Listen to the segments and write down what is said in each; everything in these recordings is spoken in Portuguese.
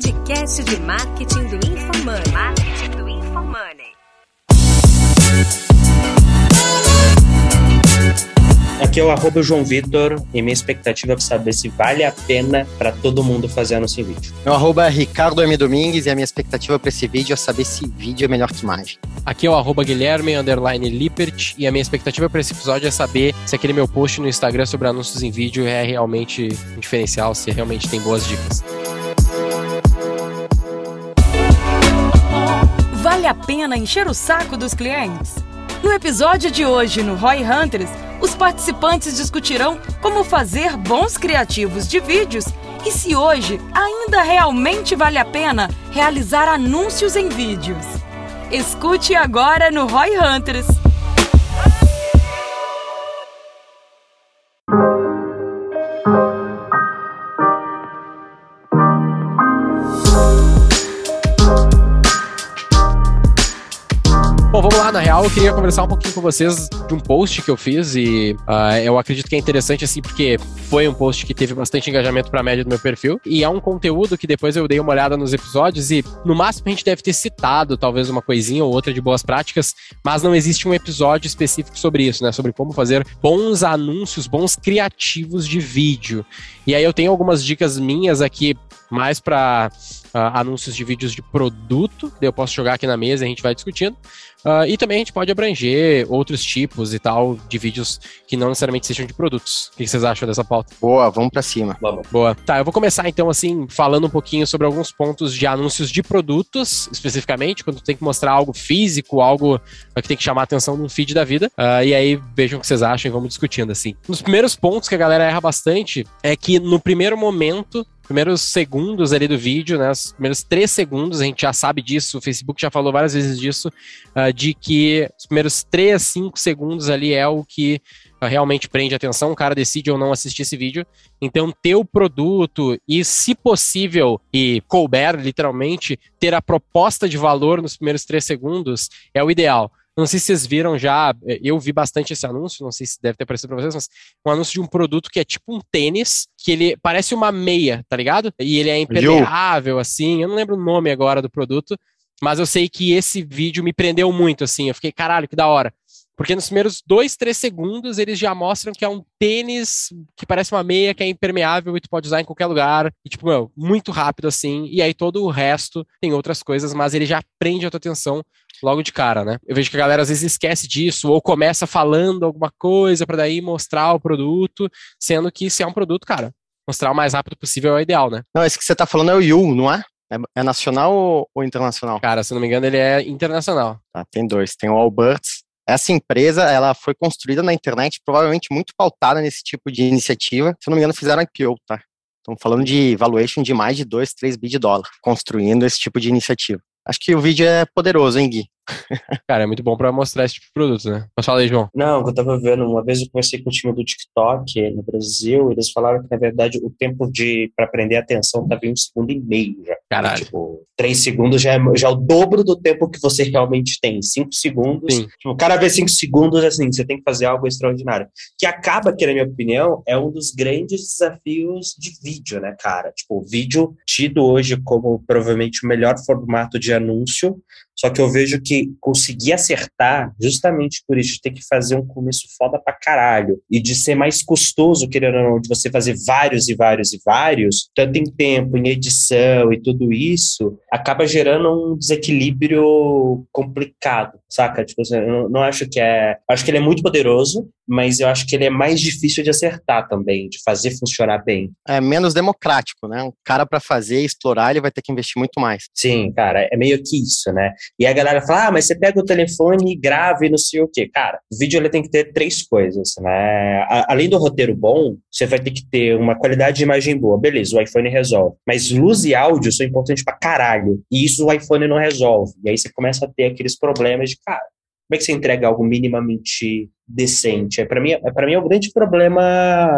podcast de marketing do InfoMoney. Marketing do InfoMoney. Aqui é o arroba João Vitor e minha expectativa é saber se vale a pena para todo mundo fazer anúncio em vídeo. Meu arroba é Ricardo M. Domingues e a minha expectativa para esse vídeo é saber se vídeo é melhor que imagem. Aqui é o arroba Guilherme underline Lippert e a minha expectativa para esse episódio é saber se aquele meu post no Instagram sobre anúncios em vídeo é realmente um diferencial, se realmente tem boas dicas. Vale a pena encher o saco dos clientes? No episódio de hoje no Roy Hunters, os participantes discutirão como fazer bons criativos de vídeos e se hoje ainda realmente vale a pena realizar anúncios em vídeos. Escute agora no Roy Hunters. Lá. Na real, eu queria conversar um pouquinho com vocês de um post que eu fiz e uh, eu acredito que é interessante, assim, porque foi um post que teve bastante engajamento para a média do meu perfil e é um conteúdo que depois eu dei uma olhada nos episódios e no máximo a gente deve ter citado talvez uma coisinha ou outra de boas práticas, mas não existe um episódio específico sobre isso, né? Sobre como fazer bons anúncios, bons criativos de vídeo. E aí eu tenho algumas dicas minhas aqui mais para uh, anúncios de vídeos de produto, eu posso jogar aqui na mesa e a gente vai discutindo. Uh, e também a gente pode abranger outros tipos e tal de vídeos que não necessariamente sejam de produtos. O que vocês acham dessa pauta? Boa, vamos para cima. Vamos. Boa. Tá, eu vou começar então assim, falando um pouquinho sobre alguns pontos de anúncios de produtos, especificamente, quando tem que mostrar algo físico, algo que tem que chamar a atenção num feed da vida. Uh, e aí vejam o que vocês acham e vamos discutindo assim. Um dos primeiros pontos que a galera erra bastante é que no primeiro momento primeiros segundos ali do vídeo, né, os primeiros três segundos, a gente já sabe disso, o Facebook já falou várias vezes disso, uh, de que os primeiros três, cinco segundos ali é o que uh, realmente prende atenção, o cara decide ou não assistir esse vídeo. Então, ter o produto e, se possível, e couber, literalmente, ter a proposta de valor nos primeiros três segundos é o ideal. Não sei se vocês viram já, eu vi bastante esse anúncio, não sei se deve ter aparecido pra vocês, mas um anúncio de um produto que é tipo um tênis, que ele parece uma meia, tá ligado? E ele é impermeável, assim, eu não lembro o nome agora do produto, mas eu sei que esse vídeo me prendeu muito, assim, eu fiquei, caralho, que da hora. Porque nos primeiros dois, três segundos eles já mostram que é um tênis que parece uma meia, que é impermeável e tu pode usar em qualquer lugar. E, tipo, meu, muito rápido assim. E aí todo o resto tem outras coisas, mas ele já prende a tua atenção logo de cara, né? Eu vejo que a galera às vezes esquece disso ou começa falando alguma coisa para daí mostrar o produto, sendo que se é um produto, cara, mostrar o mais rápido possível é o ideal, né? Não, esse que você tá falando é o Yu, não é? É, nacional ou, internacional? Cara, se não me engano, ele é internacional. Tá, tem dois. Tem o Alberts. Essa empresa, ela foi construída na internet, provavelmente muito pautada nesse tipo de iniciativa. Se não me engano, fizeram IPO, tá? Estamos falando de valuation de mais de 2, 3 bi de dólar, construindo esse tipo de iniciativa. Acho que o vídeo é poderoso, hein, Gui? Cara, é muito bom para mostrar esse tipo de produto, né? Mas fala aí, João. Não, eu tava vendo, uma vez eu conversei com o time do TikTok no Brasil, eles falaram que, na verdade, o tempo de para prender a atenção tava em um segundo e meio já. Caralho. Tipo, três segundos já é, já é o dobro do tempo que você realmente tem. Cinco segundos. Sim. Tipo, cada vez cinco segundos, assim, você tem que fazer algo extraordinário. Que acaba, que, na minha opinião, é um dos grandes desafios de vídeo, né, cara? Tipo, o vídeo tido hoje como provavelmente o melhor formato de anúncio, só que eu vejo que conseguir acertar, justamente por isso, ter que fazer um começo foda pra caralho e de ser mais custoso, querendo ou não, de você fazer vários e vários e vários, tanto em tempo, em edição e tudo isso, acaba gerando um desequilíbrio complicado, saca? Tipo, assim, eu não acho que é. Acho que ele é muito poderoso, mas eu acho que ele é mais difícil de acertar também, de fazer funcionar bem. É menos democrático, né? Um cara para fazer e explorar, ele vai ter que investir muito mais. Sim, cara, é meio que isso, né? E a galera fala, ah, mas você pega o telefone e grava e não sei o quê. Cara, o vídeo ele tem que ter três coisas, né? Além do roteiro bom, você vai ter que ter uma qualidade de imagem boa. Beleza, o iPhone resolve. Mas luz e áudio são importantes pra caralho. E isso o iPhone não resolve. E aí você começa a ter aqueles problemas de, cara, como é que você entrega algo minimamente decente? É, para mim, é, mim é o grande problema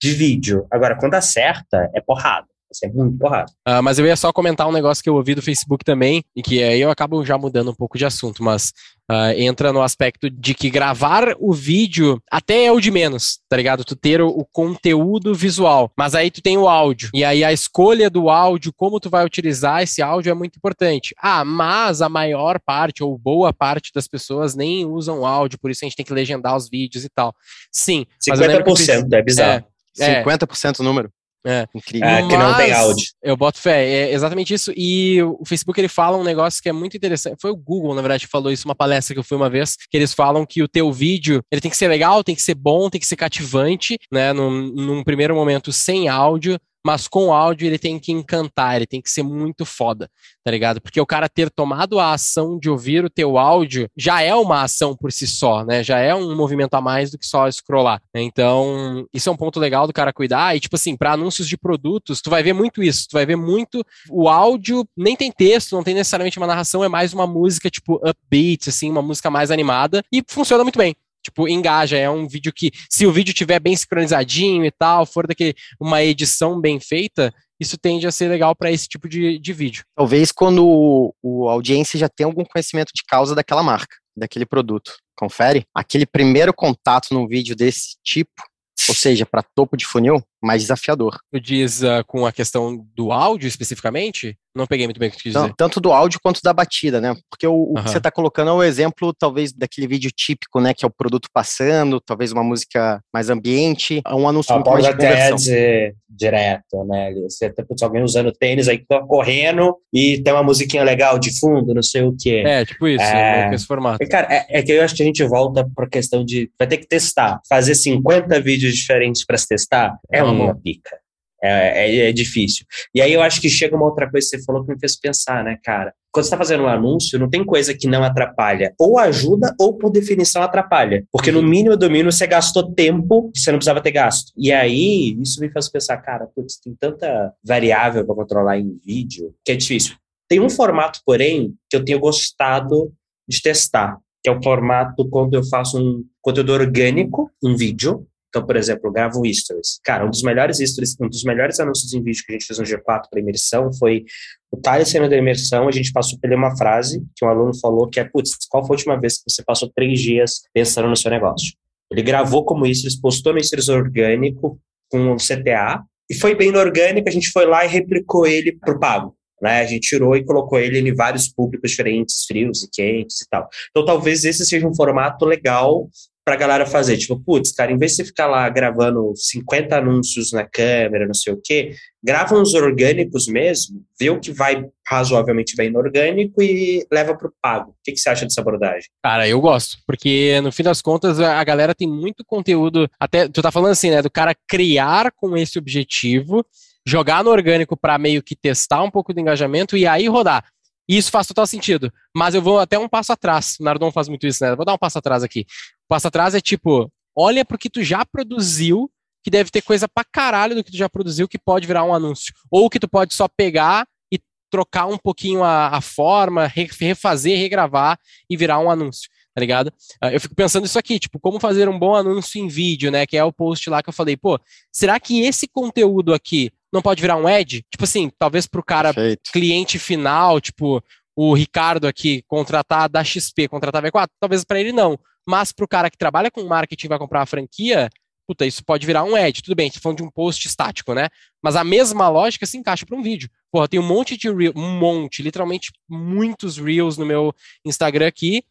de vídeo. Agora, quando acerta, é porrada. Vai ser muito porrada. Uh, mas eu ia só comentar um negócio que eu ouvi do Facebook também, e que aí eu acabo já mudando um pouco de assunto, mas uh, entra no aspecto de que gravar o vídeo até é o de menos, tá ligado? Tu ter o, o, conteúdo visual, mas aí tu tem o áudio, e aí a escolha do áudio, como tu vai utilizar esse áudio é muito importante. Ah, mas a maior parte, ou boa parte das pessoas nem usam áudio, por isso a gente tem que legendar os vídeos e tal. Sim. 50% é bizarro. É, 50% o número. É. Incrível. É, que não tem áudio. Eu boto fé, é exatamente isso. E o Facebook ele fala um negócio que é muito interessante. Foi o Google, na verdade, que falou isso uma palestra que eu fui uma vez, que eles falam que o teu vídeo ele tem que ser legal, tem que ser bom, tem que ser cativante, né? Num, num primeiro momento sem áudio, mas com áudio ele tem que encantar, ele tem que ser muito foda, tá ligado? Porque o cara ter tomado a ação de ouvir o teu áudio já é uma ação por si só, né? Já é um movimento a mais do que só scrollar. Então, isso é um ponto legal do cara cuidar. E, tipo assim, para anúncios de produtos, tu vai ver muito isso. Tu vai ver muito o áudio, nem tem texto, não tem necessariamente uma narração, é mais uma música, tipo, upbeat, assim, uma música mais animada. E funciona muito bem tipo, engaja. É um vídeo que, se o vídeo tiver bem sincronizadinho e tal, for daqui uma edição bem feita, isso tende a ser legal para esse tipo de, de vídeo. Talvez quando o, o audiência já tem algum conhecimento de causa daquela marca, daquele produto. Confere? Aquele primeiro contato num vídeo desse tipo, ou seja, para topo de funil, mais desafiador. Tu diz uh, com a questão do áudio especificamente? Não peguei muito bem o que tu quis dizer. tanto do áudio quanto da batida, né? Porque o, o que você está colocando é o exemplo, talvez, daquele vídeo típico, né? Que é o produto passando, talvez uma música mais ambiente, um anúncio a muito mais de conversão. dizer direto, né? Você tá, alguém usando tênis aí que tá correndo e tem uma musiquinha legal de fundo, não sei o que. É, tipo isso, é... esse formato. Cara, é, é, que eu acho que a gente volta pra questão de vai ter que testar. Fazer 50 vídeos diferentes para se testar é uhum. uma pica. É, é, é, difícil. E aí eu acho que chega uma outra coisa que você falou que me fez pensar, né, cara? Quando você está fazendo um anúncio, não tem coisa que não atrapalha. Ou ajuda, ou por definição atrapalha. Porque no mínimo do mínimo você gastou tempo que você não precisava ter gasto. E aí, isso me faz pensar, cara, putz, tem tanta variável para controlar em vídeo que é difícil. Tem um formato, porém, que eu tenho gostado de testar, que é o formato quando eu faço um conteúdo orgânico, um vídeo, então, por exemplo, eu gravo stories. Cara, um dos melhores stories, um dos melhores anúncios em vídeo que a gente fez no G4 para imersão foi o Thales saindo da imersão, a gente passou por ele uma frase que um aluno falou que é, putz, qual foi a última vez que você passou três dias pensando no seu negócio? Ele gravou como stories, postou no stories orgânico com o CTA e foi bem no orgânico, a gente foi lá e replicou ele pro pago. Né? A gente tirou e colocou ele em vários públicos diferentes, frios e quentes e tal. Então, talvez esse seja um formato legal pra galera fazer. Tipo, putz, cara, em vez de você ficar lá gravando 50 anúncios na câmera, não sei o quê, grava uns orgânicos mesmo, vê o que vai razoavelmente bem no orgânico e leva pro pago. O que, que você acha dessa abordagem? Cara, eu gosto, porque no fim das contas a galera tem muito conteúdo, até tu tá falando assim, né, do cara criar com esse objetivo, jogar no orgânico para meio que testar um pouco do engajamento e aí rodar. E isso faz total sentido. Mas eu vou até um passo atrás. O Nardon faz muito isso, né? Vou dar um passo atrás aqui. O passo atrás é tipo, olha pro que tu já produziu, que deve ter coisa pra caralho do que tu já produziu que pode virar um anúncio. Ou que tu pode só pegar e trocar um pouquinho a, a forma, refazer, regravar e virar um anúncio tá ligado? Ah, eu fico pensando isso aqui, tipo, como fazer um bom anúncio em vídeo, né? Que é o post lá que eu falei, pô, será que esse conteúdo aqui não pode virar um ad? Tipo assim, talvez pro cara Perfeito. cliente final, tipo, o Ricardo aqui contratar da XP, contratar a V4, talvez para ele não. Mas pro cara que trabalha com marketing e vai comprar a franquia, puta, isso pode virar um ad. Tudo bem, você tá falando de um post estático, né? Mas a mesma lógica se encaixa para um vídeo. Porra, tem um monte de reels, um monte, literalmente muitos reels no meu Instagram aqui,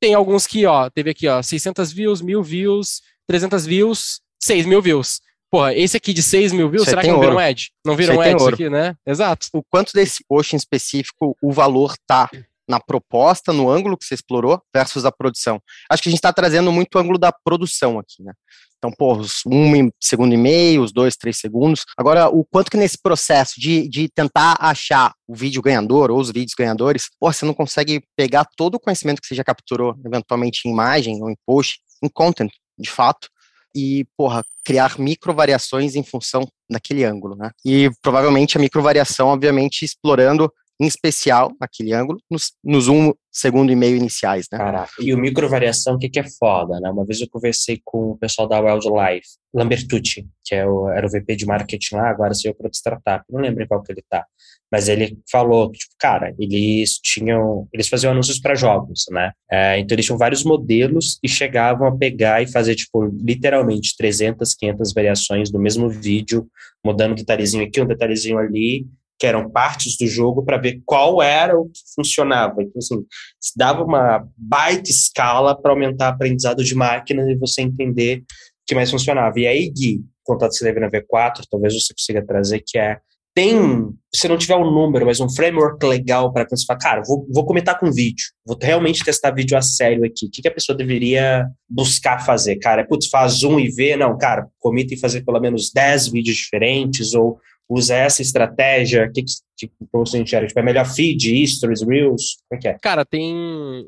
tem alguns que, ó, teve aqui, ó, 600 views, 1000 views, 300 views, 6 mil views. Porra, esse aqui de 6 mil views, será que não ouro. vira um ad? Não vira Você um ad isso aqui, né? Exato. O quanto desse post em específico o valor tá na proposta, no ângulo que você explorou, versus a produção. Acho que a gente está trazendo muito o ângulo da produção aqui, né? Então, pô, os um segundo e meio, os dois, três segundos. Agora, o quanto que nesse processo de, de tentar achar o vídeo ganhador ou os vídeos ganhadores, pô, você não consegue pegar todo o conhecimento que você já capturou, eventualmente em imagem ou em post, em content, de fato, e, porra, criar micro variações em função daquele ângulo, né? E provavelmente a micro variação, obviamente, explorando em especial naquele ângulo, nos, nos um segundo e meio iniciais, né? Caraca. E o microvariação, o que, que é foda, né? Uma vez eu conversei com o pessoal da Wildlife, Lambertucci, que é o, era o VP de marketing lá, agora saiu para outra startup, não lembro em qual que ele tá. Mas ele falou que, tipo, cara, eles tinham, eles faziam anúncios para jogos, né? É, então eles tinham vários modelos e chegavam a pegar e fazer, tipo, literalmente 300, 500 variações do mesmo vídeo, mudando um detalhezinho aqui, um detalhezinho ali, que eram partes do jogo para ver qual era o que funcionava. Então, assim, se dava uma baita escala para aumentar o aprendizado de máquinas e você entender o que mais funcionava. E aí, Gui, contato você deve na V4, talvez você consiga trazer, que é tem, se não tiver um número, mas um framework legal para você falar, cara, vou, vou comentar com vídeo, vou realmente testar vídeo a sério aqui. O que, que a pessoa deveria buscar fazer? Cara, putz, faz um e vê, não, cara, comita e fazer pelo menos 10 vídeos diferentes, ou usa essa estratégia? O que, que, que você enxerga? Tipo, é melhor feed, stories, reels? Como é que é? Cara, tem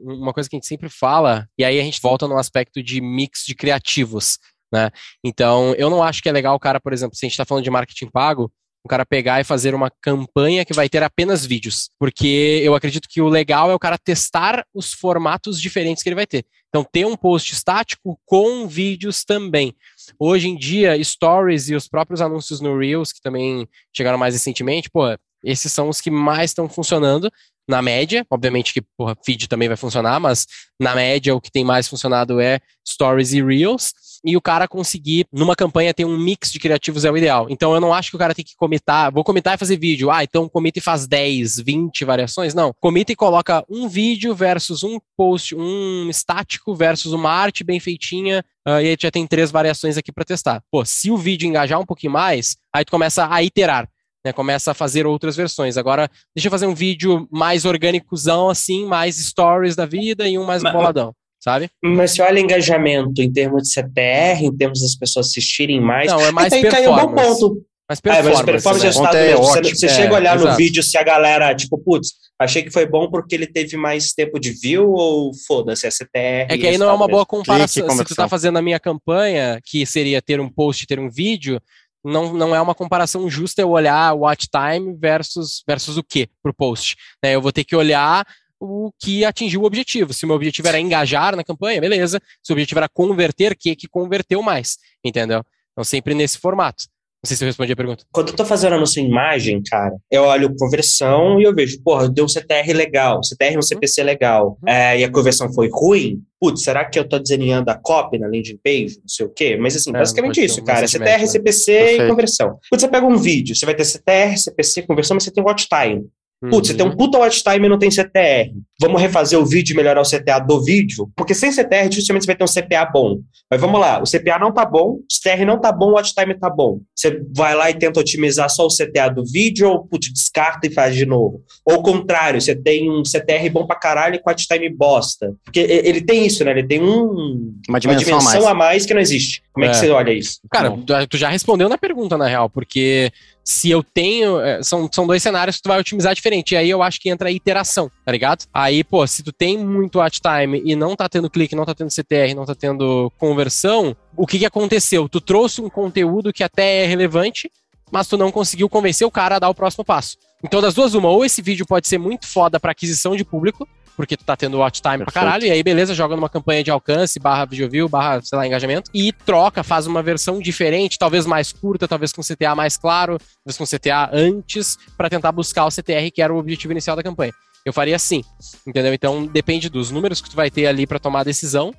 uma coisa que a gente sempre fala, e aí a gente volta no aspecto de mix de criativos, né? Então, eu não acho que é legal o cara, por exemplo, se a gente está falando de marketing pago, o cara pegar e fazer uma campanha que vai ter apenas vídeos. Porque eu acredito que o legal é o cara testar os formatos diferentes que ele vai ter. Então, ter um post estático com vídeos também. Hoje em dia, stories e os próprios anúncios no Reels, que também chegaram mais recentemente, pô, esses são os que mais estão funcionando na média. Obviamente que, porra, feed também vai funcionar, mas na média o que tem mais funcionado é stories e Reels e o cara conseguir, numa campanha, ter um mix de criativos é o ideal. Então eu não acho que o cara tem que comitar, vou comitar e fazer vídeo. Ah, então comita e faz 10, 20 variações. Não. Comita e coloca um vídeo versus um post, um estático versus uma arte bem feitinha. Uh, e aí já tem três variações aqui para testar. Pô, se o vídeo engajar um pouquinho mais, aí tu começa a iterar. Né, começa a fazer outras versões. Agora, deixa eu fazer um vídeo mais orgânicozão, assim, mais stories da vida e um mais Mas, boladão sabe? Mas se olha engajamento em termos de CTR, em termos das pessoas assistirem mais. Não, é mais aí performance. Caiu um bom ponto. Mas performance, é, mas performance né? resultado é Você, você é, chega a olhar exato. no vídeo se a galera, tipo, putz, achei que foi bom porque ele teve mais tempo de view ou foda-se, é CTR. É que aí não é uma boa comparação. Se tu tá fazendo a minha campanha, que seria ter um post, ter um vídeo, não, não é uma comparação justa eu olhar watch time versus, versus o que pro post. Né? Eu vou ter que olhar o que atingiu o objetivo. Se o meu objetivo era engajar na campanha, beleza. Se o objetivo era converter, que que converteu mais, entendeu? Então sempre nesse formato. Não sei se eu respondi a pergunta. Quando eu tô fazendo anúncio em imagem, cara, eu olho conversão e eu vejo, porra, deu um CTR legal, CTR um CPC legal, uhum. é, e a conversão foi ruim, putz, será que eu tô desenhando a copy na landing page, não sei o quê? Mas assim, é, basicamente isso, cara, CTR, CPC Perfeito. e conversão. Quando você pega um vídeo, você vai ter CTR, CPC, conversão, mas você tem watch time. Putz, você tem um uhum. puta watch time e não tem CTR. Vamos refazer o vídeo e melhorar o CTA do vídeo? Porque sem CTR, dificilmente você vai ter um CPA bom. Mas vamos lá, o CPA não tá bom, o CTR não tá bom, o watch time tá bom. Você vai lá e tenta otimizar só o CTA do vídeo ou, putz, descarta e faz de novo. Ou o contrário, você tem um CTR bom pra caralho e com watch time bosta. Porque ele tem isso, né? Ele tem um, uma dimensão, uma dimensão a, mais. a, mais. que não existe. Como é, é que você olha isso? Cara, tu já respondeu na pergunta, na real, porque se eu tenho. É, são, são dois cenários que tu vai otimizar diferente. E aí eu acho que entra a iteração, tá ligado? Aí, pô, se tu tem muito watch time e não tá tendo clique, não tá tendo CTR, não tá tendo conversão, o que que aconteceu? Tu trouxe um conteúdo que até é relevante, mas tu não conseguiu convencer o cara a dar o próximo passo. Então, das duas, uma, ou esse vídeo pode ser muito foda para aquisição de público, porque tu tá tendo watch time Perfeito. pra caralho, e aí beleza, joga numa campanha de alcance, barra video view, barra, sei lá, engajamento, e troca, faz uma versão diferente, talvez mais curta, talvez com CTA mais claro, talvez com CTA antes, para tentar buscar o CTR, que era o objetivo inicial da campanha. Eu faria assim, entendeu? Então depende dos números que tu vai ter ali para tomar a decisão,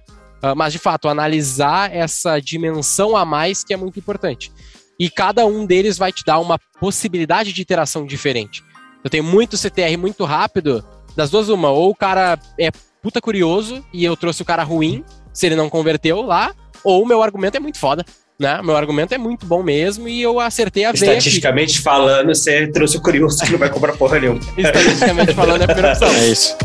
uh, mas de fato, analisar essa dimensão a mais que é muito importante. E cada um deles vai te dar uma possibilidade de interação diferente. Eu tenho muito CTR muito rápido, das duas, uma. Ou o cara é puta curioso e eu trouxe o cara ruim, se ele não converteu lá, ou o meu argumento é muito foda. Né? Meu argumento é muito bom mesmo e eu acertei a ver. Estatisticamente falando, você trouxe o curioso que não vai comprar porra nenhuma. Estatisticamente falando, é a primeira opção. É isso.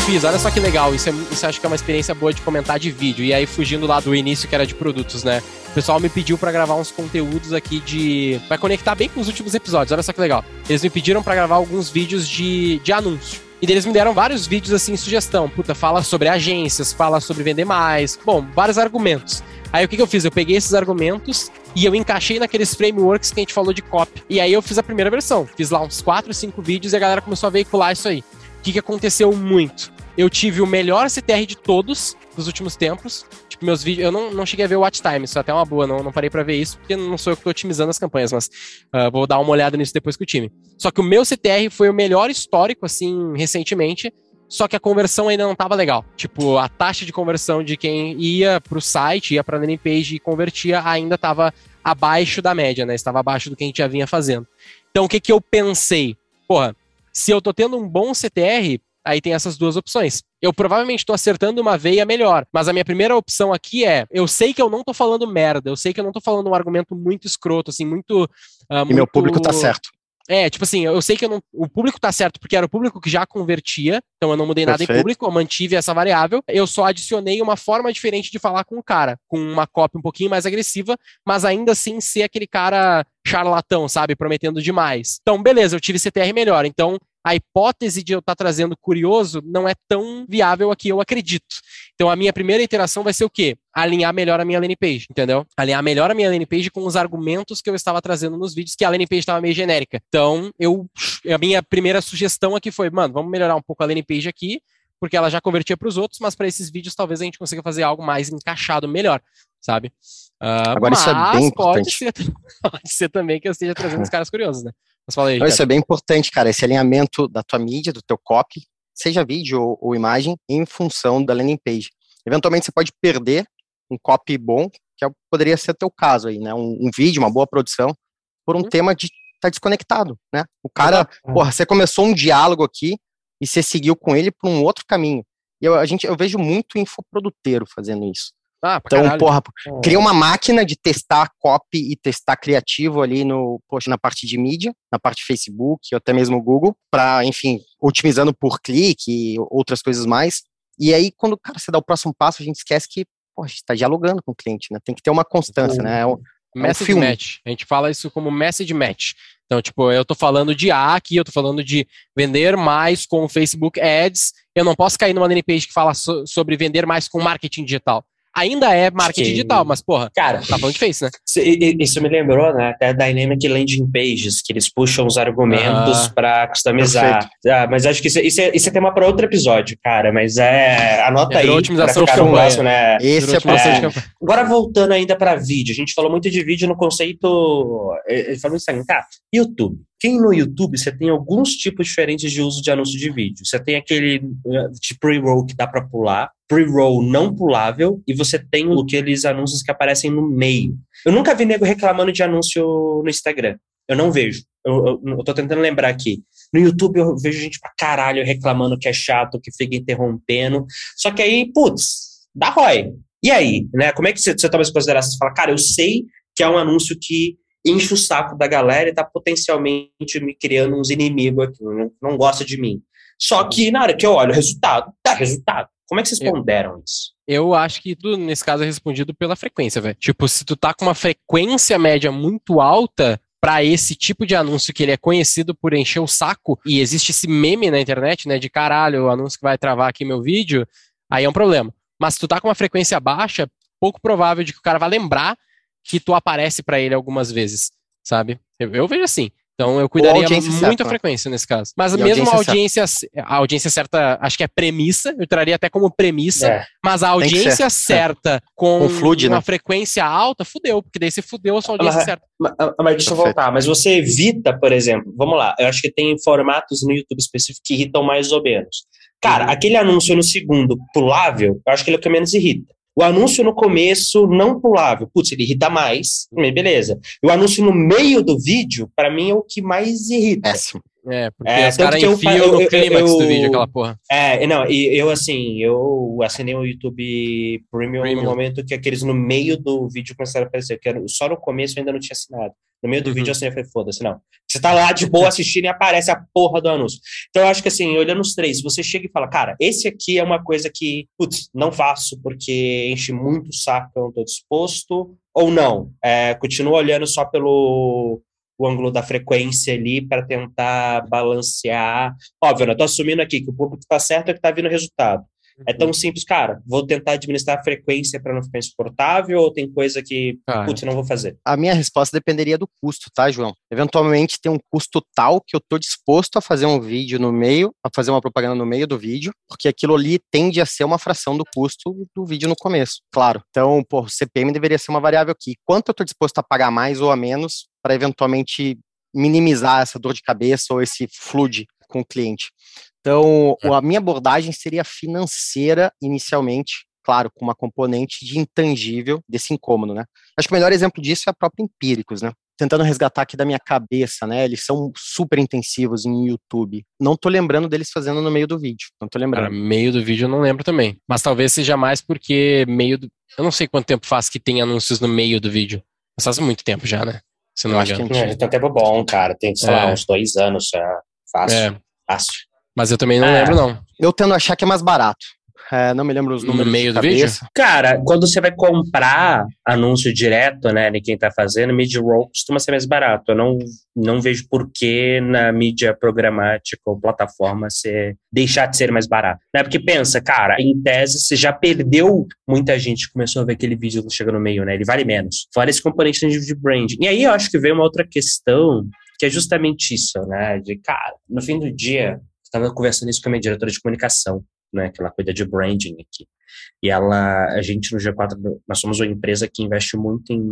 Fiz? Olha só que legal, isso, é, isso acho que é uma experiência boa de comentar de vídeo. E aí, fugindo lá do início que era de produtos, né? O pessoal me pediu para gravar uns conteúdos aqui de. Vai conectar bem com os últimos episódios, olha só que legal. Eles me pediram para gravar alguns vídeos de, de anúncio. E eles me deram vários vídeos assim, sugestão. Puta, fala sobre agências, fala sobre vender mais. Bom, vários argumentos. Aí o que, que eu fiz? Eu peguei esses argumentos e eu encaixei naqueles frameworks que a gente falou de copy. E aí eu fiz a primeira versão. Fiz lá uns 4, 5 vídeos e a galera começou a veicular isso aí. O que, que aconteceu muito? Eu tive o melhor CTR de todos dos últimos tempos. Tipo, meus vídeos. Eu não, não cheguei a ver o watch time, isso é até uma boa, não, não parei para ver isso, porque não sou eu que tô otimizando as campanhas, mas uh, vou dar uma olhada nisso depois com o time. Só que o meu CTR foi o melhor histórico, assim, recentemente. Só que a conversão ainda não tava legal. Tipo, a taxa de conversão de quem ia pro site, ia pra landing page e convertia ainda tava abaixo da média, né? Estava abaixo do que a gente já vinha fazendo. Então, o que que eu pensei? Porra, se eu tô tendo um bom CTR, aí tem essas duas opções. Eu provavelmente estou acertando uma veia melhor, mas a minha primeira opção aqui é: eu sei que eu não tô falando merda, eu sei que eu não tô falando um argumento muito escroto, assim, muito. Uh, e muito... meu público tá certo. É, tipo assim, eu sei que não, o público tá certo porque era o público que já convertia, então eu não mudei Perfeito. nada em público, eu mantive essa variável. Eu só adicionei uma forma diferente de falar com o cara, com uma cópia um pouquinho mais agressiva, mas ainda assim ser aquele cara charlatão, sabe, prometendo demais. Então, beleza, eu tive CTR melhor. Então, a hipótese de eu estar tá trazendo curioso não é tão viável aqui, eu acredito. Então a minha primeira iteração vai ser o quê? Alinhar melhor a minha landing page, entendeu? Alinhar melhor a minha landing page com os argumentos que eu estava trazendo nos vídeos, que a landing page estava meio genérica. Então, eu a minha primeira sugestão aqui foi, mano, vamos melhorar um pouco a landing page aqui, porque ela já convertia para os outros, mas para esses vídeos talvez a gente consiga fazer algo mais encaixado, melhor, sabe? Uh, Agora isso é bem pode importante. Ser, pode ser também que eu esteja trazendo os caras curiosos, né? Mas fala aí, então, isso é bem importante, cara, esse alinhamento da tua mídia, do teu copy, seja vídeo ou, ou imagem, em função da landing page. Eventualmente você pode perder um copy bom, que é, poderia ser o teu caso aí, né? Um, um vídeo, uma boa produção, por um uhum. tema de tá desconectado, né? O cara, uhum. porra, você começou um diálogo aqui e você seguiu com ele por um outro caminho. E eu, a gente, eu vejo muito infoproduteiro fazendo isso. Ah, então, caralho. porra, cria uma máquina de testar copy e testar criativo ali no, poxa, na parte de mídia, na parte Facebook, ou até mesmo Google, para, enfim, otimizando por clique e outras coisas mais. E aí, quando, cara, você dá o próximo passo, a gente esquece que, poxa, a gente tá dialogando com o cliente, né? Tem que ter uma constância, né? É um, é message um match. A gente fala isso como message match. Então, tipo, eu tô falando de A aqui, eu tô falando de vender mais com Facebook Ads. Eu não posso cair numa landing page que fala so sobre vender mais com marketing digital ainda é marketing que... digital, mas, porra, cara, tá falando de Face, né? Isso me lembrou, né, até Dynamic Landing Pages, que eles puxam os argumentos ah, para customizar. Ah, mas acho que isso, isso, é, isso é tema para outro episódio, cara, mas é, anota é, aí. Otimização pra ficar no próximo, né? Esse é, é Agora voltando ainda para vídeo, a gente falou muito de vídeo no conceito, ele falou isso aí, tá, YouTube. Quem no YouTube você tem alguns tipos diferentes de uso de anúncio de vídeo. Você tem aquele eh, de pre-roll que dá para pular, pre-roll não pulável, e você tem aqueles anúncios que aparecem no meio. Eu nunca vi nego reclamando de anúncio no Instagram. Eu não vejo. Eu, eu, eu tô tentando lembrar aqui. No YouTube eu vejo gente pra caralho reclamando que é chato, que fica interrompendo. Só que aí, putz, dá ROI. E aí, né? Como é que você, você toma essa consideração? Você fala, cara, eu sei que é um anúncio que enche o saco da galera e tá potencialmente me criando uns inimigos aqui, não, não gosta de mim. Só que na hora que eu olho o resultado, dá resultado. Como é que vocês eu, ponderam isso? Eu acho que tudo nesse caso é respondido pela frequência, velho. Tipo, se tu tá com uma frequência média muito alta, para esse tipo de anúncio que ele é conhecido por encher o saco e existe esse meme na internet, né, de caralho, o anúncio que vai travar aqui meu vídeo, aí é um problema. Mas se tu tá com uma frequência baixa, pouco provável de que o cara vai lembrar que tu aparece para ele algumas vezes, sabe? Eu, eu, vejo assim. Então eu cuidaria muito a frequência nesse caso. Mas e mesmo a audiência, a audiência certa, acho que é premissa, eu traria até como premissa, é, mas a audiência certa com, com uma né? frequência alta, fudeu, porque daí você fudeu a sua audiência mas, certa. Mas, mas deixa eu voltar, mas você evita, por exemplo, vamos lá, eu acho que tem formatos no YouTube específico que irritam mais ou menos. Cara, uhum. aquele anúncio no segundo pulável, eu acho que ele é o que menos irrita. O anúncio no começo não pulável, putz, ele irrita mais, beleza. O anúncio no meio do vídeo, para mim, é o que mais irrita. Péssimo. É, porque é, os caras enfiam no clímax do vídeo, aquela porra. É, não, e eu assim, eu assinei o YouTube Premium, Premium, no momento que aqueles no meio do vídeo começaram a aparecer, que só no começo eu ainda não tinha assinado. No meio do uhum. vídeo eu assinei, eu falei, foda-se, não. Você tá lá de boa assistindo e aparece a porra do anúncio. Então eu acho que assim, olhando os três, você chega e fala, cara, esse aqui é uma coisa que, putz, não faço porque enche muito o saco, eu não tô disposto, ou não, é, continua olhando só pelo o ângulo da frequência ali para tentar balancear. Óbvio, eu estou assumindo aqui que o público está certo e que está vindo resultado. É tão simples, cara. Vou tentar administrar a frequência para não ficar insuportável ou tem coisa que, Ah. putz, não vou fazer? A minha resposta dependeria do custo, tá, João? Eventualmente tem um custo tal que eu tô disposto a fazer um vídeo no meio, a fazer uma propaganda no meio do vídeo, porque aquilo ali tende a ser uma fração do custo do vídeo no começo, claro. Então, pô, o CPM deveria ser uma variável aqui. Quanto eu tô disposto a pagar mais ou a menos para eventualmente minimizar essa dor de cabeça ou esse flood com o cliente? Então, É. a minha abordagem seria financeira inicialmente, claro, com uma componente de intangível desse incômodo, né? Acho que o melhor exemplo disso é a própria Empíricos, né? Tentando resgatar aqui da minha cabeça, né? Eles são super intensivos em YouTube. Não tô lembrando deles fazendo no meio do vídeo. Não tô lembrando. Cara, meio do vídeo eu não lembro também. Mas talvez seja mais porque meio do. Eu não sei quanto tempo faz que tem anúncios no meio do vídeo. Mas faz muito tempo já, né? Se não Eu me acho que engano. a É, gente- tem um tempo bom, cara. Tem, sei lá, É. uns dois anos já. Fácil. É, Fácil. Mas eu também não É. lembro, não. Eu tendo a achar que é mais barato. É, não me lembro os No números meio de do vídeo? Cara, quando você vai comprar anúncio direto, né, de quem tá fazendo, mid-roll costuma ser mais barato. Eu não, não vejo por que na mídia programática ou plataforma ser, deixar de ser mais barato. Né? Porque pensa, cara, em tese você já perdeu muita gente que começou a ver aquele vídeo que chega no meio, né? Ele vale menos. Fora esse componente de branding. E aí eu acho que veio uma outra questão que é justamente isso, né? De, cara, no fim do dia, estava conversando isso com a minha diretora de comunicação, né? Que ela cuida de branding aqui. E ela, a gente no G4, nós somos uma empresa que investe muito em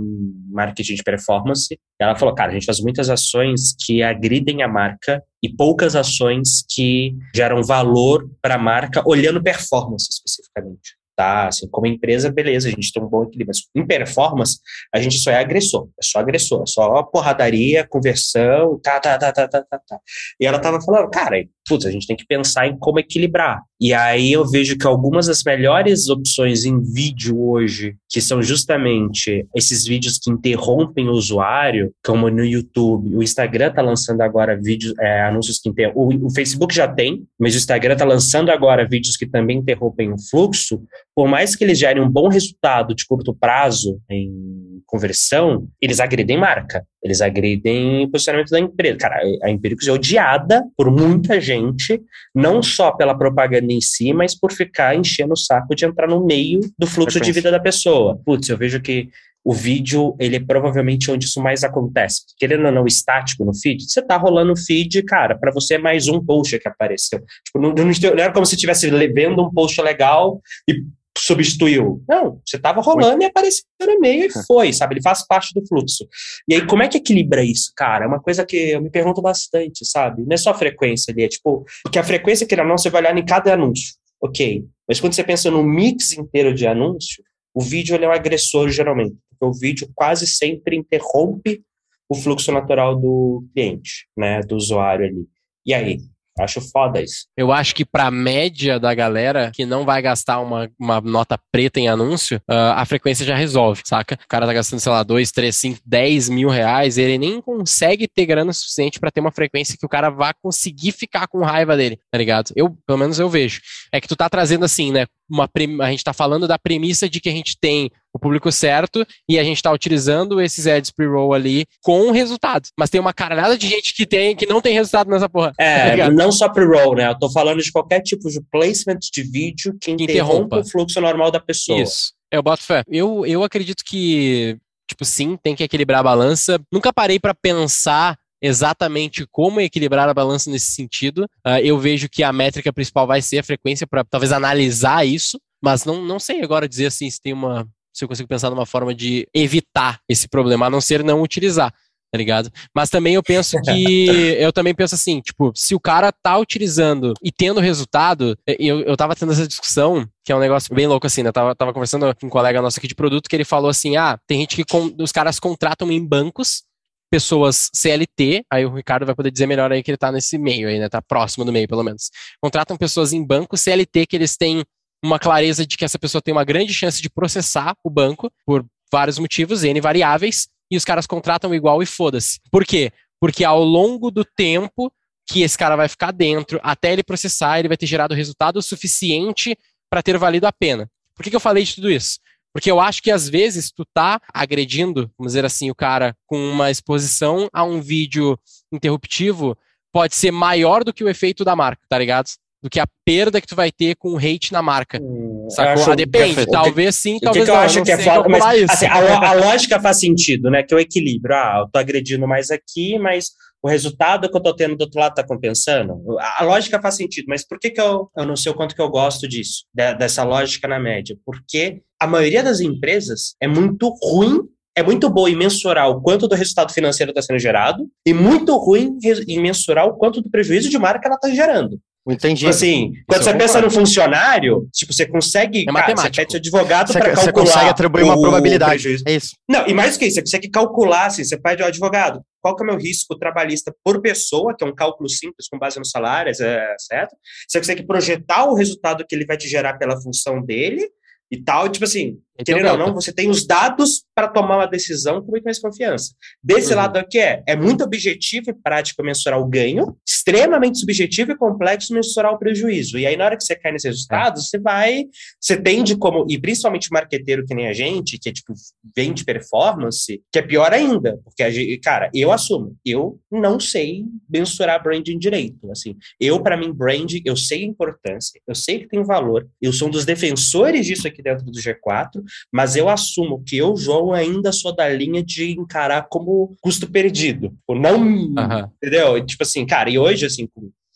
marketing de performance. E ela falou, cara, a gente faz muitas ações que agridem a marca e poucas ações que geram valor para a marca, olhando performance especificamente. Tá, assim, como empresa, beleza, a gente tem um bom equilíbrio. Mas em performance, a gente só é agressor, é só agressor, é só porradaria, conversão, tá, tá, tá, tá, tá, tá, tá. E ela tava falando, cara, putz, a gente tem que pensar em como equilibrar. E aí eu vejo que algumas das melhores opções em vídeo hoje, que são justamente esses vídeos que interrompem o usuário, como no YouTube, o Instagram tá lançando agora vídeos, é, anúncios que interrompem, o, o Facebook já tem, mas o Instagram tá lançando agora vídeos que também interrompem o fluxo, por mais que eles gerem um bom resultado de curto prazo em conversão, eles agridem marca, eles agridem o posicionamento da empresa. Cara, a Empíricos é odiada por muita gente, não só pela propaganda em si, mas por ficar enchendo o saco de entrar no meio do fluxo de vida da pessoa. Putz, eu vejo que o vídeo, ele é provavelmente onde isso mais acontece. Querendo ou não, estático no feed, você tá rolando o feed, cara, para você é mais um post que apareceu. Tipo, não, não, não era como se estivesse vendo um post legal e substituiu. Não, você tava rolando e apareceu no meio e foi, sabe? Ele faz parte do fluxo. E aí, como é que equilibra isso, cara? É uma coisa que eu me pergunto bastante, sabe? Não é só a frequência ali, é tipo, porque a frequência, que não, você vai olhar em cada anúncio, ok. Mas quando você pensa no mix inteiro de anúncio, o vídeo ele é um agressor geralmente, porque o vídeo quase sempre interrompe o fluxo natural do cliente, né, do usuário ali. E aí? Acho foda isso. Eu acho que pra média da galera que não vai gastar uma, uma nota preta em anúncio, ah, a frequência já resolve, saca? O cara tá gastando, sei lá, 2, 3, 5, 10 mil reais, ele nem consegue ter grana suficiente pra ter uma frequência que o cara vá conseguir ficar com raiva dele, tá ligado? Eu, pelo menos eu vejo. É que tu tá trazendo assim, né? Uma a gente tá falando da premissa de que a gente tem o público certo e a gente tá utilizando esses ads pre-roll ali com resultado. Mas tem uma caralhada de gente que tem que não tem resultado nessa porra. tá É, ligado? não só pre-roll, né? Eu tô falando de qualquer tipo de placement de vídeo que Que interrompa o fluxo normal da pessoa. Isso. Eu boto fé. Eu, eu acredito que, tipo, sim, tem que equilibrar a balança. Nunca parei pra pensar exatamente como equilibrar a balança nesse sentido. Ah, eu vejo que a métrica principal vai ser a frequência para talvez analisar isso, mas não, não sei agora dizer assim se tem uma. Se eu consigo pensar numa forma de evitar esse problema, a não ser não utilizar. Tá ligado? Mas também eu penso que. eu também penso assim, tipo, se o cara tá utilizando e tendo resultado, eu, eu tava tendo essa discussão, que é um negócio bem louco assim, né? Tava, tava conversando com um colega nosso aqui de produto que ele falou assim: ah, tem gente que con- os caras contratam em bancos pessoas CLT, aí o Ricardo vai poder dizer melhor aí que ele tá nesse meio aí, né? Tá próximo do meio, pelo menos. Contratam pessoas em banco CLT que eles têm uma clareza de que essa pessoa tem uma grande chance de processar o banco por vários motivos, N variáveis, e os caras contratam igual e foda-se. Por quê? Porque ao longo do tempo que esse cara vai ficar dentro, até ele processar, ele vai ter gerado resultado suficiente para ter valido a pena. Por que, que eu falei de tudo isso? Porque eu acho que às vezes tu tá agredindo, vamos dizer assim, o cara com uma exposição a um vídeo interruptivo pode ser maior do que o efeito da marca, tá ligado? Do que a perda que tu vai ter com o hate na marca. Hum, Sacou? eu Ah, depende. perfeito. Talvez sim, O que, talvez que eu não. acho não que é foda, mas assim, a, a lógica faz sentido, né? Que é o equilíbrio. Ah, eu tô agredindo mais aqui, mas o resultado que eu tô tendo do outro lado tá compensando. A, lógica faz sentido, mas por que, que eu, eu não sei o quanto que eu gosto disso, de- dessa lógica na média? Porque a maioria das empresas é muito ruim. É muito boa em mensurar o quanto do resultado financeiro está sendo gerado e muito ruim em mensurar o quanto do prejuízo de marca ela está gerando. Entendi. Tipo assim, quando eu você pensa no funcionário, tipo, você consegue. É cara, você pede seu advogado Você, para você calcular. consegue atribuir uma o probabilidade. prejuízo. É isso. Não, e mais do que isso, você consegue calcular, assim, você pede ao advogado, qual que é o meu risco trabalhista por pessoa, que é um cálculo simples com base no salário, é, certo? Você consegue projetar o resultado que ele vai te gerar pela função dele e tal, tipo assim, Esse é o querendo ou não, você tem os dados para tomar uma decisão com muito mais confiança. Desse Uhum. lado aqui é, é muito objetivo e prático mensurar o ganho, extremamente subjetivo e complexo mensurar o prejuízo. E aí, na hora que você cai nesses resultados, você vai, você tende como, e principalmente marqueteiro que nem a gente, que é tipo, vende performance, que é pior ainda, porque, a gente, cara, eu assumo, eu não sei mensurar branding direito, assim. Eu, para mim, branding, eu sei a importância, eu sei que tem valor, eu sou um dos defensores disso aqui dentro do G4, mas eu assumo que eu, João, ainda sou da linha de encarar como custo perdido. Ou não, Aham. entendeu? E, Tipo assim, cara, e hoje, assim,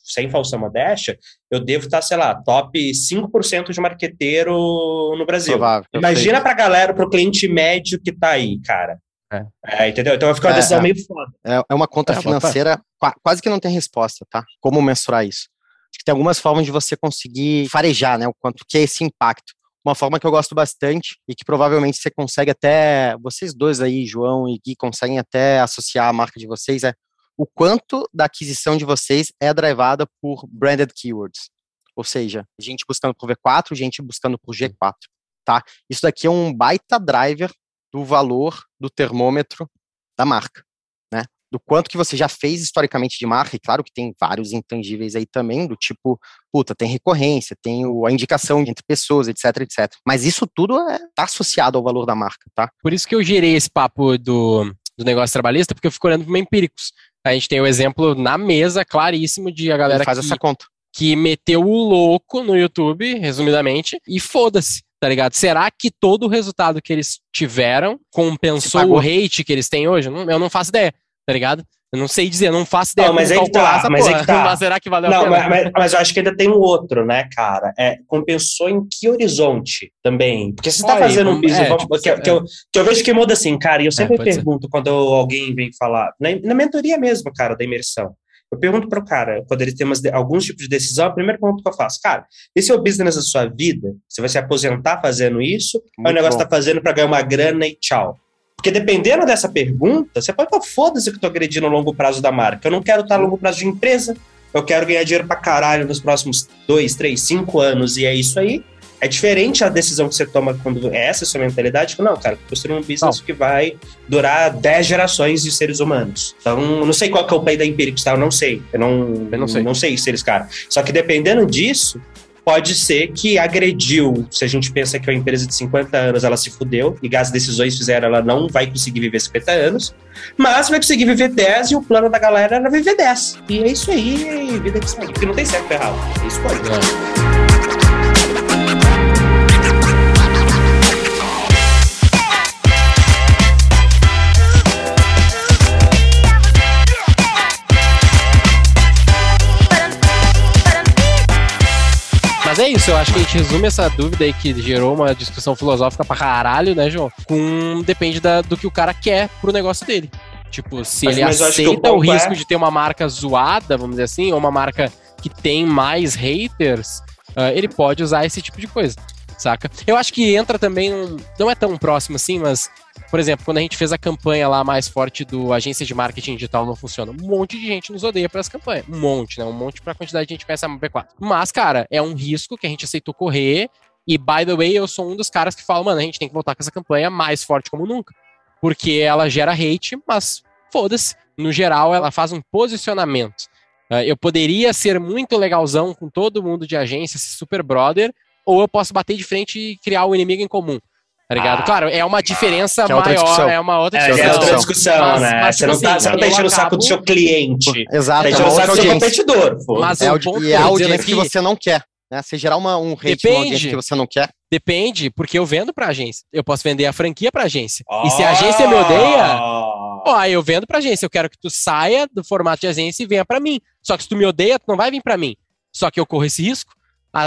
sem falsa modéstia, eu devo estar, sei lá, top 5% de marqueteiro no Brasil. Provável. Imagina pra galera, pro cliente médio que tá aí, cara. É. entendeu? Então vai ficar uma É, decisão é. meio foda. É, é uma conta É, financeira qua- quase que não tem resposta, tá? Como mensurar isso? Acho que tem algumas formas de você conseguir farejar, né? O quanto que é esse impacto. Uma forma que eu gosto bastante e que provavelmente você consegue até, vocês dois aí, João e Gui, conseguem até associar a marca de vocês, é o quanto da aquisição de vocês é drivada por branded keywords. Ou seja, gente buscando por V4, gente buscando por G4, tá? Isso daqui é um baita driver do valor do termômetro da marca? Do quanto que você já fez historicamente de marca, e claro que tem vários intangíveis aí também, do tipo, puta, tem recorrência, tem a indicação entre pessoas, etc, etc. Mas isso tudo é, tá associado ao valor da marca, tá? Por isso que eu gerei esse papo do, do negócio trabalhista, porque eu fico olhando para empíricos. A gente tem o exemplo na mesa, claríssimo, de a galera Ele faz que, essa conta. que meteu o louco no YouTube, resumidamente, e foda-se, tá ligado? Será que todo o resultado que eles tiveram compensou o hate que eles têm hoje? Eu não faço ideia, tá ligado? Eu não sei dizer, eu não faço ideia Não, mas aí que tá, mas aí porra. que tá. Mas será que valeu a Não, pena? mas, mas- mas eu acho que ainda tem um outro, né, cara? É, compensou em que horizonte também? Porque você tá Olha, fazendo um business, é, vamos- tipo, que, que eu, que eu vejo que muda assim, cara, e eu sempre pode ser. pergunto quando alguém vem falar, na, na mentoria mesmo, cara, da imersão, eu pergunto pro cara, quando ele tem umas, alguns tipos de decisão, a primeira pergunta que eu faço, cara, esse é o business da sua vida? Você vai se aposentar fazendo isso? ou é Muito negócio que bom. tá fazendo para ganhar uma grana e tchau? Porque dependendo dessa pergunta, você pode falar, foda-se que eu tô agredindo o longo prazo da marca. Eu não quero estar a longo prazo de empresa. Eu quero ganhar dinheiro pra caralho nos próximos dois, três, cinco anos, e é isso aí. É diferente a decisão que você toma quando é essa a sua mentalidade. que Não, cara, tô construindo um business que vai durar 10 gerações de seres humanos. Então, não sei qual que é o play da Empirics, tá? Eu não sei. Eu não, Eu não sei. não sei se eles, cara. Só que dependendo disso, pode ser que agrediu. Se a gente pensa que uma empresa de 50 anos ela se fudeu e as decisões fizeram, ela não vai conseguir viver 50 anos, mas vai conseguir viver 10 e o plano da galera era viver 10. E é isso aí, vida que segue. Porque não tem certo errado. É escolha. É. Mas é isso, eu acho que a gente resume essa dúvida aí que gerou uma discussão filosófica pra caralho, né, João? Com depende da- do que o cara quer pro negócio dele. Tipo, se Mas- ele mas o aceita o, ponto é- risco de ter uma marca zoada, vamos dizer assim, ou uma marca que tem mais haters, ah, ele pode usar esse tipo de coisa, saca? Eu acho que entra também, não é tão próximo assim, mas, por exemplo, quando a gente fez a campanha lá mais forte do Agência de Marketing Digital Não Funciona, um monte de gente nos odeia por essa campanha. Um monte, né? Um monte pra quantidade de gente que conhece a B4. Mas, cara, é um risco que a gente aceitou correr. E, by the way, eu sou um dos caras que fala, mano, a gente tem que voltar com essa campanha mais forte como nunca. Porque ela gera hate, mas foda-se. No geral, ela faz um posicionamento. Ah, eu poderia ser muito legalzão com todo mundo de agência, super brother, ou eu posso bater de frente e criar o inimigo em comum. Tá ligado? Ah. claro, é uma diferença é maior, discussão. é uma outra É, discussão. é outra discussão, Mas- né? mas, você, não tipo tá, assim, você não tá enchendo o saco do seu cliente. Exato, Tá é enchendo uma o saco do seu competidor. pô. Mas É, o ponto e que é a audiência que você não quer. Né? Você gerar uma, um hate Depende. que você não quer. Depende, porque eu vendo pra agência. Eu posso vender a franquia pra agência. E se a agência me odeia, Oh. ó, aí eu vendo pra agência. Eu quero que tu saia do formato de agência e venha pra mim. Só que se tu me odeia, tu não vai vir pra mim. Só que eu corro esse risco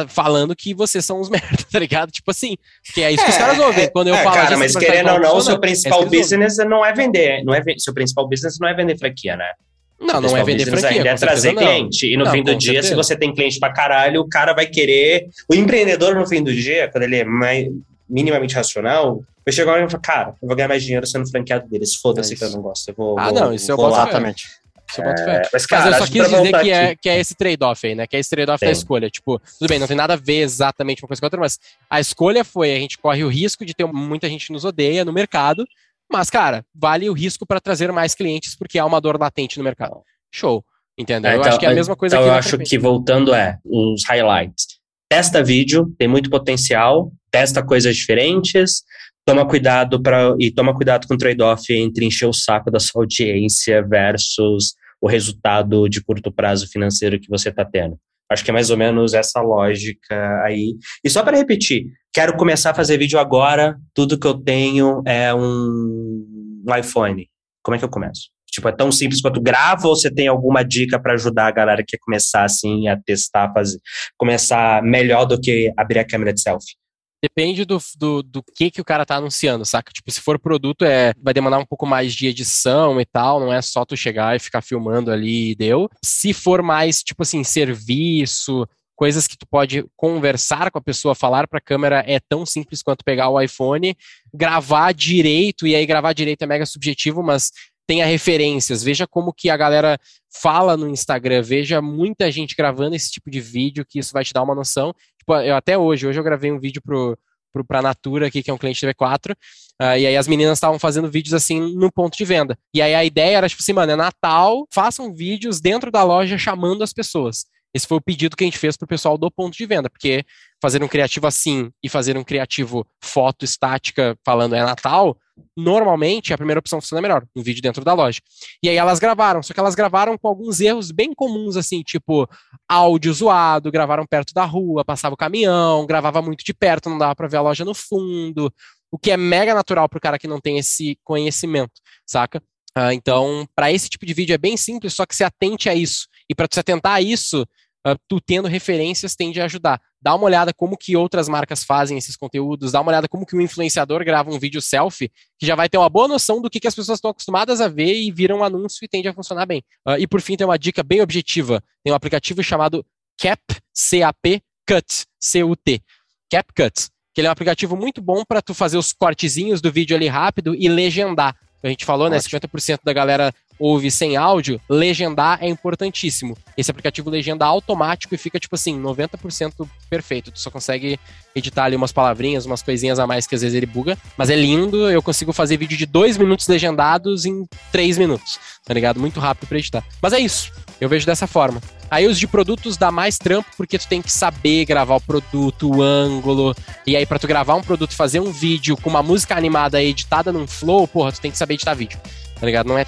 falando que vocês são uns merda, tá ligado? Tipo assim. Porque é isso que os caras ouvem. Quando eu é, falo cara, mas querendo ou não, o seu é principal que ouvem. business não é vender. Não é seu principal business não é vender franquia, né? Não, não é vender franquia. ainda é trazer não. cliente. E no Não, fim do dia, certeza. se você tem cliente pra caralho, o cara vai querer. O empreendedor, no fim do dia, quando ele é mais, minimamente racional, vai chegar e falar, cara, eu vou ganhar mais dinheiro sendo franqueado deles. Foda-se É que eu não gosto. Eu vou, Ah, vou- não, isso eu vou lá. fé. Exatamente. Isso eu boto fé. É, mas, Mas cara, eu só quis dizer que é, aqui- que é esse trade-off aí, né? Que é esse trade-off da escolha. Tipo, tudo bem, não tem nada a ver exatamente uma coisa com a outra, mas a escolha foi: a gente corre o risco de ter muita gente nos odeia no mercado, mas, cara, vale o risco para trazer mais clientes porque há uma dor latente no mercado. Show. Entendeu? É, eu acho que é a mesma coisa então eu acho frequência. que voltando é os highlights. Testa vídeo, tem muito potencial, testa coisas diferentes, toma cuidado para e toma cuidado com o trade-off entre encher o saco da sua audiência versus o resultado de curto prazo financeiro que você está tendo. Acho que é mais ou menos essa lógica aí. E só para repetir, quero começar a fazer vídeo agora, tudo que eu tenho é um, iPhone. Como é que eu começo? Tipo, é tão simples quanto grava ou você tem alguma dica para ajudar a galera que quer começar assim a testar, fazer, começar melhor do que abrir a câmera de selfie? Depende do, do, do que que o cara tá anunciando, saca? Tipo, se for produto, é, vai demandar um pouco mais de edição e tal, não é só tu chegar e ficar filmando ali e deu. Se for mais, tipo assim, serviço, coisas que tu pode conversar com a pessoa, falar pra câmera, é tão simples quanto pegar o iPhone, gravar direito, e aí gravar direito é mega subjetivo, mas tenha referências, veja como que a galera fala no Instagram, veja muita gente gravando esse tipo de vídeo, que isso vai te dar uma noção. Tipo, eu até hoje, hoje eu gravei um vídeo pro, pro, pra Natura aqui, que é um cliente TV4, ah, e aí as meninas estavam fazendo vídeos assim no ponto de venda. E aí a ideia era, tipo assim, mano, é Natal, façam vídeos dentro da loja chamando as pessoas. Esse foi o pedido que a gente fez pro pessoal do ponto de venda, porque fazer um criativo assim e fazer um criativo foto estática falando é Natal, normalmente a primeira opção funciona melhor, um vídeo dentro da loja. E aí elas gravaram, só que elas gravaram com alguns erros bem comuns, assim, tipo áudio zoado, gravaram perto da rua, passava o caminhão, gravava muito de perto, não dava pra ver a loja no fundo, o que é mega natural pro cara que não tem esse conhecimento, saca? Ah, então, para esse tipo de vídeo é bem simples, só que se atente a isso. E para se atentar a isso, ah, tu tendo referências tende a ajudar. Dá uma olhada como que outras marcas fazem esses conteúdos, dá uma olhada como que um influenciador grava um vídeo selfie, que já vai ter uma boa noção do que, que as pessoas estão acostumadas a ver e viram um anúncio e tende a funcionar bem. Ah, e por fim, tem uma dica bem objetiva. Tem um aplicativo chamado Cap, C-A-P, Cut, C-U-T. CapCut, que ele é um aplicativo muito bom para tu fazer os cortezinhos do vídeo ali rápido e legendar. A gente falou, né? 50% da galera ouve sem áudio, legendar é importantíssimo. Esse aplicativo legenda automático e fica, tipo assim, 90% perfeito. Tu só consegue editar ali umas palavrinhas, umas coisinhas a mais que às vezes ele buga. Mas é lindo, eu consigo fazer vídeo de dois minutos legendados em três minutos, tá ligado? Muito rápido pra editar. Mas é isso, eu vejo dessa forma. Aí os de produtos dá mais trampo porque tu tem que saber gravar o produto, o ângulo. E aí, pra tu gravar um produto fazer um vídeo com uma música animada editada num flow, porra, tu tem que saber editar vídeo. Tá ligado? Não é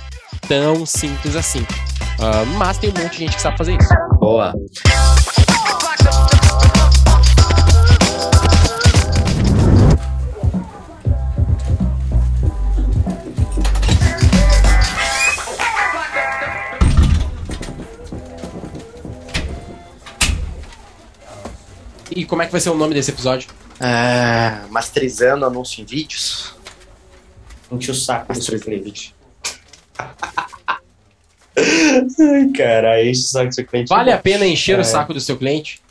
tão simples assim. Ah, mas tem um monte de gente que sabe fazer isso. Boa. E como é que vai ser o nome desse episódio? É, masterizando anúncio em vídeos. Enche o saco do seu cliente. Ai, cara, enche o saco do seu cliente. Vale a pena encher É. o saco do seu cliente?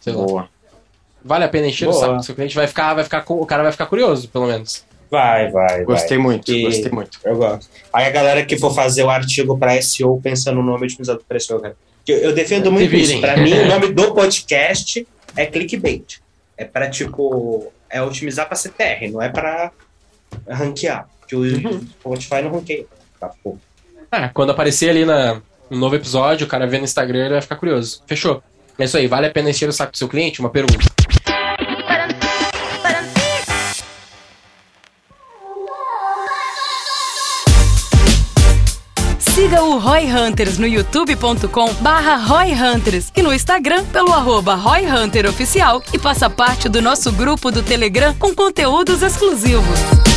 Sei lá. Boa. Vale a pena encher o Boa. saco do seu cliente? Vai ficar, vai ficar, o cara vai ficar curioso, pelo menos. Vai, vai, Gostei vai. muito, E- gostei muito. Eu gosto. Aí a galera que for fazer o artigo pra SEO pensa no nome otimizado para SEO, cara. Eu, eu defendo muito virem. isso. Pra mim, o nome do podcast é clickbait. É pra, tipo, é otimizar pra CTR, não é pra ranquear. Porque o Uhum. Spotify não ranqueia. Tá, pô. Ah, quando aparecer ali na, no novo episódio, o cara vê no Instagram, ele vai ficar curioso. Fechou. É isso aí, vale a pena encher o saco do seu cliente? Uma pergunta. Siga o Roy Hunters no youtube.com barra Roy Hunters e no Instagram pelo arroba Roy Hunter Oficial e faça parte do nosso grupo do Telegram com conteúdos exclusivos.